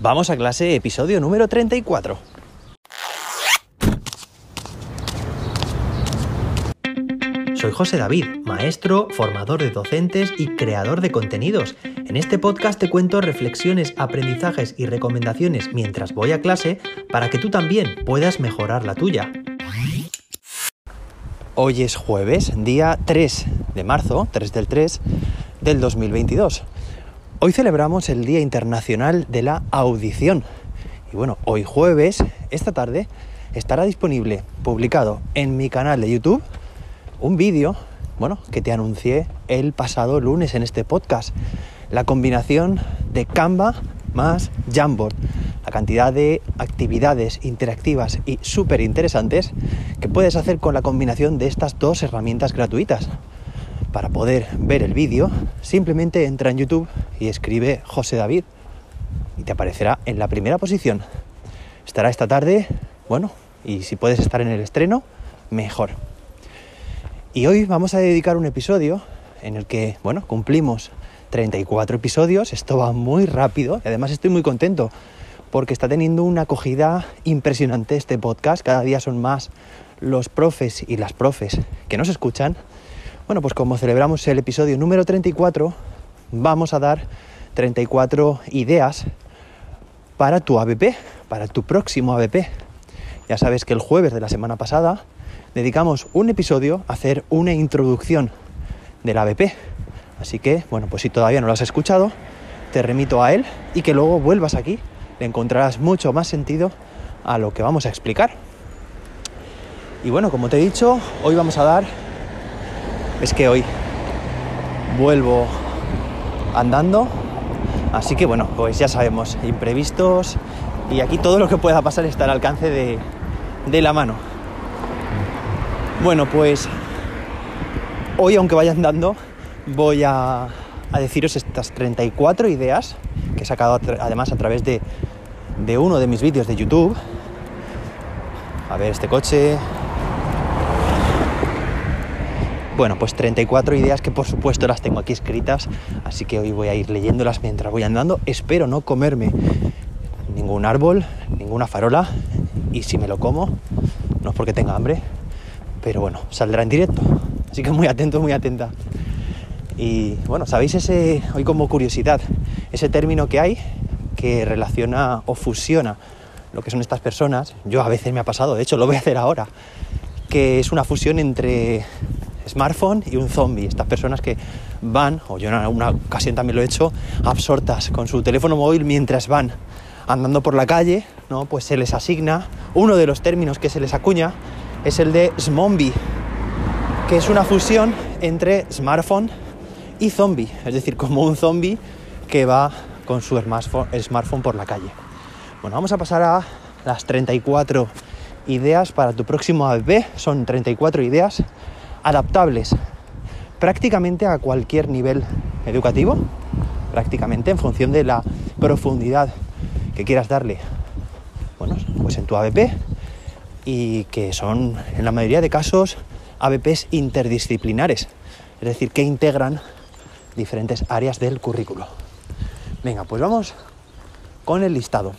Vamos a clase, episodio número 34. Soy José David, maestro, formador de docentes y creador de contenidos. En este podcast te cuento reflexiones, aprendizajes y recomendaciones mientras voy a clase para que tú también puedas mejorar la tuya. Hoy es jueves, día 3 de marzo, 3 del 3 del 2022. Hoy celebramos el Día Internacional de la Audición. Y bueno, hoy jueves, esta tarde, estará disponible, publicado en mi canal de YouTube, un vídeo, bueno, que te anuncié el pasado lunes en este podcast. La combinación de Canva más Jamboard. La cantidad de actividades interactivas y súper interesantes que puedes hacer con la combinación de estas dos herramientas gratuitas. Para poder ver el vídeo, simplemente entra en YouTube y escribe José David y te aparecerá en la primera posición. Estará esta tarde, bueno, y si puedes estar en el estreno, mejor. Y hoy vamos a dedicar un episodio en el que, bueno, cumplimos 34 episodios, esto va muy rápido y además estoy muy contento porque está teniendo una acogida impresionante este podcast, cada día son más los profes y las profes que nos escuchan bueno, pues como celebramos el episodio número 34, vamos a dar 34 ideas para tu ABP, para tu próximo ABP. Ya sabes que el jueves de la semana pasada dedicamos un episodio a hacer una introducción del ABP. Así que, bueno, pues si todavía no lo has escuchado, te remito a él y que luego vuelvas aquí. Le encontrarás mucho más sentido a lo que vamos a explicar. Y bueno, como te he dicho, hoy vamos a dar es que hoy vuelvo andando. Así que bueno, pues ya sabemos, imprevistos y aquí todo lo que pueda pasar está al alcance de, la mano. Bueno, pues hoy aunque vaya andando voy a, a, deciros estas 34 ideas que he sacado además a través de, de uno de mis vídeos de YouTube. A ver, este coche, bueno, pues 34 ideas que por supuesto las tengo aquí escritas, así que hoy voy a ir leyéndolas mientras voy andando. Espero no comerme ningún árbol, ninguna farola, y si me lo como, no es porque tenga hambre, pero bueno, saldrá en directo. Así que muy atento, muy atenta. Y bueno, ¿sabéis ese, hoy como curiosidad, ese término que hay que relaciona o fusiona lo que son estas personas? Yo a veces me ha pasado, de hecho lo voy a hacer ahora, que es una fusión entre smartphone y un zombie. Estas personas que van, o yo en alguna ocasión también lo he hecho, absortas con su teléfono móvil mientras van andando por la calle, ¿no? Pues se les asigna, uno de los términos que se les acuña es el de zombie, que es una fusión entre smartphone y zombie, es decir, como un zombie que va con su smartphone, smartphone por la calle. Bueno, vamos a pasar a las 34 ideas para tu próximo ABP. Son 34 ideas adaptables prácticamente a cualquier nivel educativo, prácticamente en función de la profundidad que quieras darle, bueno, pues en tu ABP y que son en la mayoría de casos ABPs interdisciplinares, es decir, que integran diferentes áreas del currículo. Venga, pues vamos con el listado.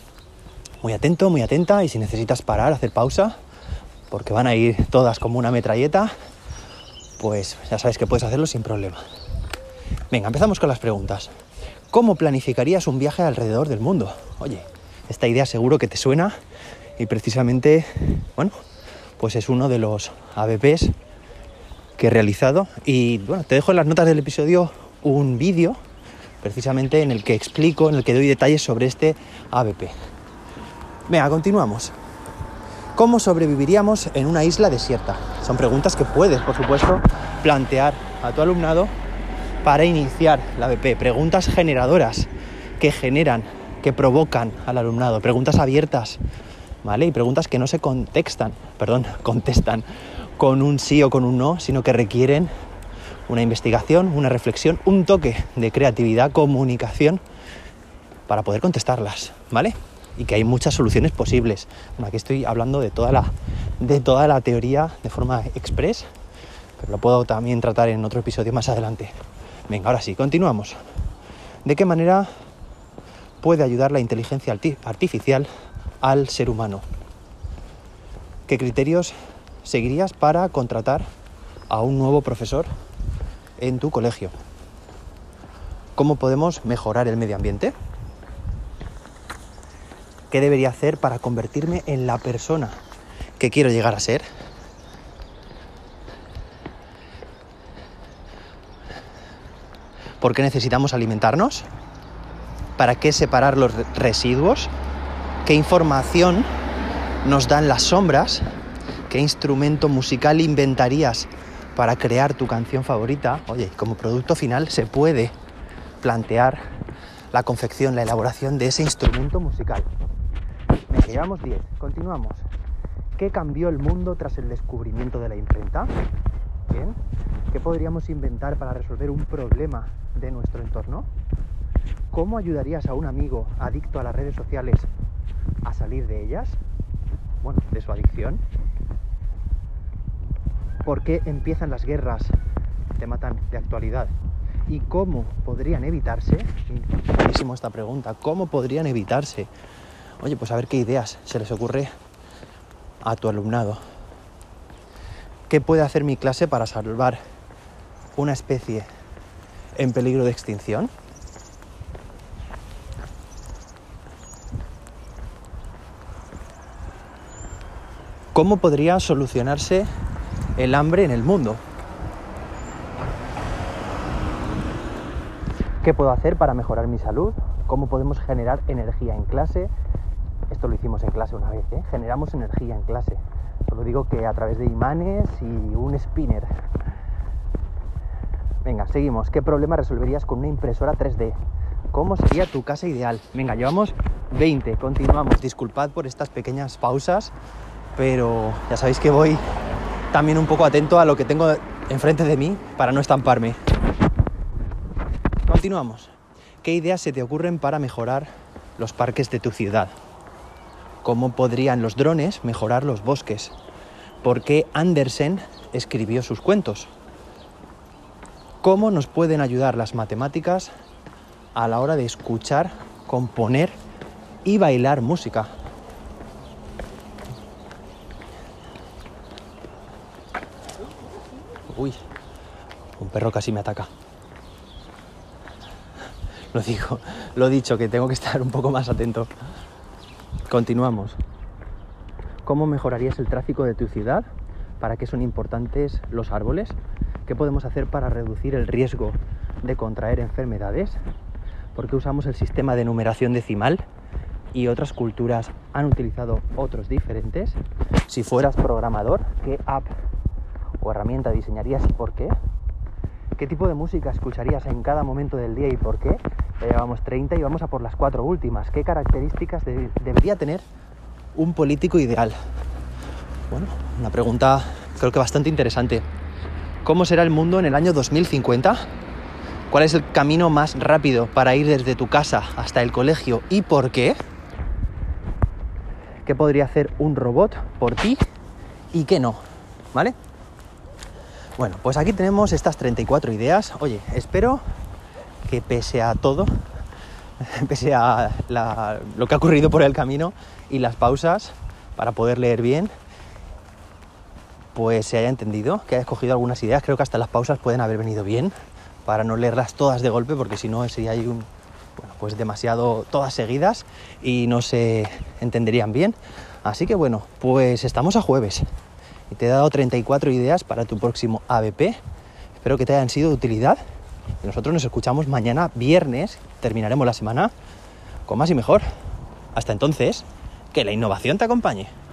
Muy atento, muy atenta y si necesitas parar, hacer pausa, porque van a ir todas como una metralleta pues ya sabes que puedes hacerlo sin problema. Venga, empezamos con las preguntas. ¿Cómo planificarías un viaje alrededor del mundo? Oye, esta idea seguro que te suena y precisamente, bueno, pues es uno de los ABPs que he realizado y bueno, te dejo en las notas del episodio un vídeo precisamente en el que explico, en el que doy detalles sobre este ABP. Venga, continuamos. ¿Cómo sobreviviríamos en una isla desierta? Son preguntas que puedes, por supuesto, plantear a tu alumnado para iniciar la BP. Preguntas generadoras que generan, que provocan al alumnado. Preguntas abiertas, ¿vale? Y preguntas que no se contextan, perdón, contestan con un sí o con un no, sino que requieren una investigación, una reflexión, un toque de creatividad, comunicación para poder contestarlas, ¿vale? Y que hay muchas soluciones posibles. aquí estoy hablando de toda, la, de toda la teoría de forma express, pero lo puedo también tratar en otro episodio más adelante. Venga, ahora sí, continuamos. ¿De qué manera puede ayudar la inteligencia artificial al ser humano? ¿Qué criterios seguirías para contratar a un nuevo profesor en tu colegio? ¿Cómo podemos mejorar el medio ambiente? ¿Qué debería hacer para convertirme en la persona que quiero llegar a ser? ¿Por qué necesitamos alimentarnos? ¿Para qué separar los residuos? ¿Qué información nos dan las sombras? ¿Qué instrumento musical inventarías para crear tu canción favorita? Oye, como producto final se puede plantear la confección, la elaboración de ese instrumento musical. Me llevamos 10, continuamos. ¿Qué cambió el mundo tras el descubrimiento de la imprenta? Bien. ¿Qué podríamos inventar para resolver un problema de nuestro entorno? ¿Cómo ayudarías a un amigo adicto a las redes sociales a salir de ellas? Bueno, de su adicción. ¿Por qué empiezan las guerras? Tema tan de actualidad. ¿Y cómo podrían evitarse? Buenísimo esta pregunta. ¿Cómo podrían evitarse? Oye, pues a ver qué ideas se les ocurre a tu alumnado. ¿Qué puede hacer mi clase para salvar una especie en peligro de extinción? ¿Cómo podría solucionarse el hambre en el mundo? ¿Qué puedo hacer para mejorar mi salud? ¿Cómo podemos generar energía en clase? Esto lo hicimos en clase una vez, ¿eh? Generamos energía en clase. Solo digo que a través de imanes y un spinner. Venga, seguimos. ¿Qué problema resolverías con una impresora 3D? ¿Cómo sería tu casa ideal? Venga, llevamos 20, continuamos. Disculpad por estas pequeñas pausas, pero ya sabéis que voy también un poco atento a lo que tengo enfrente de mí para no estamparme. Continuamos. ¿Qué ideas se te ocurren para mejorar los parques de tu ciudad? Cómo podrían los drones mejorar los bosques, por qué Andersen escribió sus cuentos, cómo nos pueden ayudar las matemáticas a la hora de escuchar, componer y bailar música. Uy, un perro casi me ataca. Lo digo, lo dicho que tengo que estar un poco más atento. Continuamos. ¿Cómo mejorarías el tráfico de tu ciudad? ¿Para qué son importantes los árboles? ¿Qué podemos hacer para reducir el riesgo de contraer enfermedades? ¿Por qué usamos el sistema de numeración decimal? Y otras culturas han utilizado otros diferentes. Si fueras programador, ¿qué app o herramienta diseñarías y por qué? ¿Qué tipo de música escucharías en cada momento del día y por qué? Llevamos 30 y vamos a por las cuatro últimas. ¿Qué características debería tener un político ideal? Bueno, una pregunta creo que bastante interesante. ¿Cómo será el mundo en el año 2050? ¿Cuál es el camino más rápido para ir desde tu casa hasta el colegio y por qué? ¿Qué podría hacer un robot por ti y qué no? ¿Vale? Bueno, pues aquí tenemos estas 34 ideas. Oye, espero que pese a todo, pese a lo que ha ocurrido por el camino y las pausas para poder leer bien, pues se haya entendido, que haya escogido algunas ideas. Creo que hasta las pausas pueden haber venido bien para no leerlas todas de golpe, porque si no sería un, bueno, pues demasiado todas seguidas y no se entenderían bien. Así que bueno, pues estamos a jueves y te he dado 34 ideas para tu próximo ABP. Espero que te hayan sido de utilidad. Y nosotros nos escuchamos mañana viernes, terminaremos la semana con más y mejor. Hasta entonces, que la innovación te acompañe.